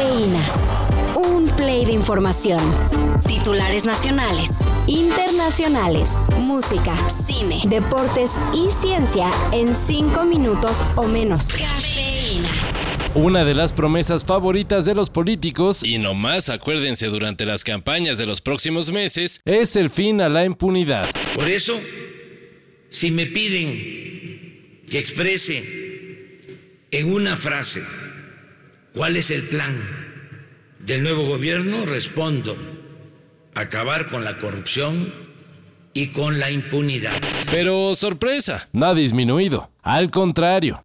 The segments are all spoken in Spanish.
Cafeína. Un play de información. Titulares nacionales, internacionales, música, cine, deportes y ciencia en cinco minutos o menos. Cafeína. Una de las promesas favoritas de los políticos, y nomás acuérdense durante las campañas de los próximos meses, es el fin a la impunidad. Por eso, si me piden que exprese en una frase cuál es el plan del nuevo gobierno, respondo, acabar con la corrupción y con la impunidad. Pero sorpresa, no ha disminuido, al contrario.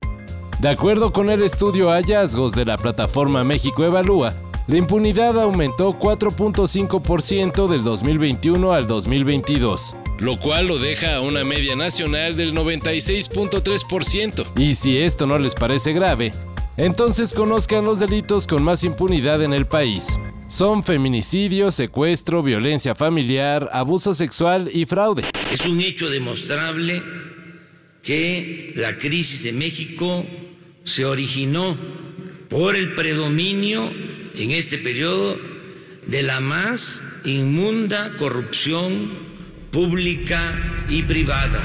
De acuerdo con el estudio hallazgos de la plataforma México Evalúa, la impunidad aumentó 4.5% del 2021 al 2022, lo cual lo deja a una media nacional del 96.3%. Y si esto no les parece grave, entonces conozcan los delitos con más impunidad en el país. Son feminicidio, secuestro, violencia familiar, abuso sexual y fraude. Es un hecho demostrable que la crisis de México se originó por el predominio en este periodo de la más inmunda corrupción pública y privada.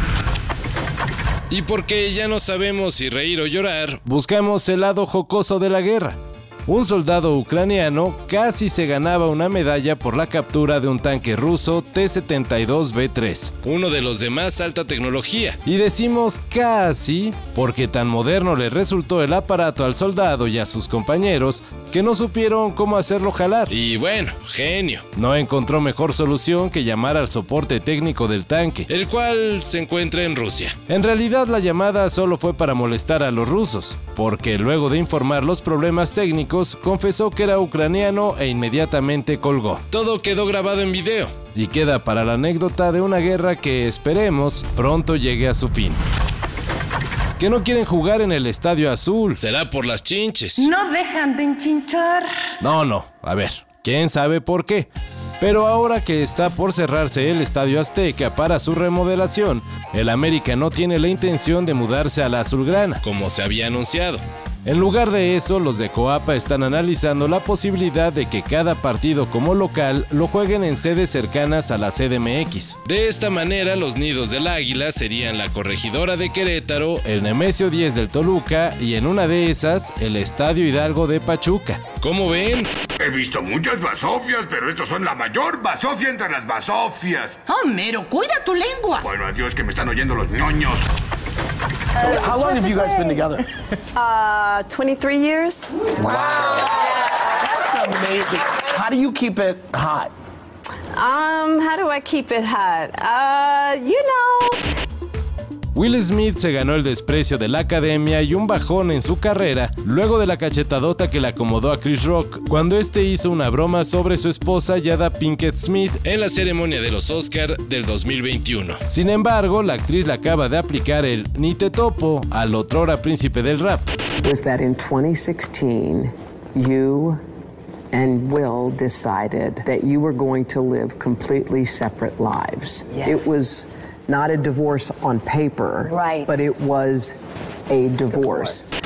Y porque ya no sabemos si reír o llorar, buscamos el lado jocoso de la guerra un soldado ucraniano casi se ganaba una medalla por la captura de un tanque ruso T-72B3, uno de los de más alta tecnología. Y decimos casi porque tan moderno le resultó el aparato al soldado y a sus compañeros que no supieron cómo hacerlo jalar. Y bueno, genio. No encontró mejor solución que llamar al soporte técnico del tanque, el cual se encuentra en Rusia. En realidad la llamada solo fue para molestar a los rusos, porque luego de informar los problemas técnicos, confesó que era ucraniano e inmediatamente colgó. Todo quedó grabado en video y queda para la anécdota de una guerra que esperemos pronto llegue a su fin. Que no quieren jugar en el Estadio Azul. Será por las chinches. No dejan de enchinchar. No, no. A ver, quién sabe por qué. Pero ahora que está por cerrarse el Estadio Azteca para su remodelación, el América no tiene la intención de mudarse a la Azulgrana, como se había anunciado. En lugar de eso, los de Coapa están analizando la posibilidad de que cada partido como local lo jueguen en sedes cercanas a la CDMX. De esta manera, los nidos del Águila serían la Corregidora de Querétaro, el Nemesio 10 del Toluca y en una de esas, el Estadio Hidalgo de Pachuca. ¿Cómo ven? He visto muchas basofias, pero estos son la mayor basofia entre las basofias. Homero, cuida tu lengua. Bueno, adiós que me están oyendo los ñoños. So, how long have you guys been together? Uh, 23 years. Wow. That's amazing. How do you keep it hot? Um, how do I keep it hot? Uh, you know. Will Smith se ganó el desprecio de la academia y un bajón en su carrera luego de la cachetadota que le acomodó a Chris Rock cuando este hizo una broma sobre su esposa Yada Pinkett Smith en la ceremonia de los Oscar del 2021. Sin embargo, la actriz le acaba de aplicar el ni te topo al otrora príncipe del rap. Was that in 2016 you and Will decided that you were going to live completely separate lives. Yes. It was not a divorce on paper, Right. but it was a divorce.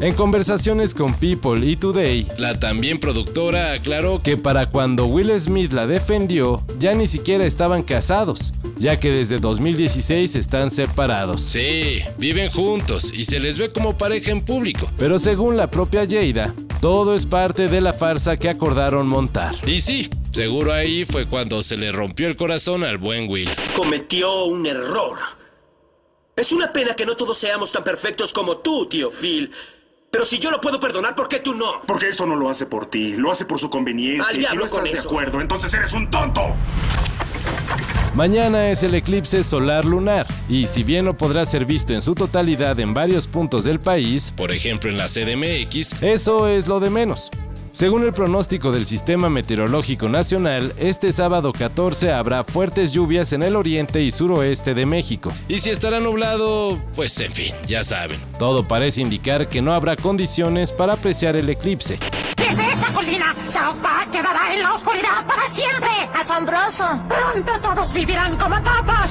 En conversaciones con People y Today, la también productora aclaró que para cuando Will Smith la defendió, ya ni siquiera estaban casados, ya que desde 2016 están separados. Sí, viven juntos y se les ve como pareja en público, pero según la propia Jada, todo es parte de la farsa que acordaron montar. Y sí, seguro ahí fue cuando se le rompió el corazón al buen Will. cometió un error. Es una pena que no todos seamos tan perfectos como tú, tío Phil. Pero si yo lo puedo perdonar, ¿por qué tú no? Porque eso no lo hace por ti, lo hace por su conveniencia. Al y si no estás con de eso. acuerdo, entonces eres un tonto. Mañana es el eclipse solar lunar y si bien no podrá ser visto en su totalidad en varios puntos del país, por ejemplo en la CDMX, eso es lo de menos. Según el pronóstico del Sistema Meteorológico Nacional, este sábado 14 habrá fuertes lluvias en el oriente y suroeste de México. Y si estará nublado, pues en fin, ya saben. Todo parece indicar que no habrá condiciones para apreciar el eclipse. Desde esta colina, Park quedará en la oscuridad para siempre. Asombroso. Pronto todos vivirán como topos.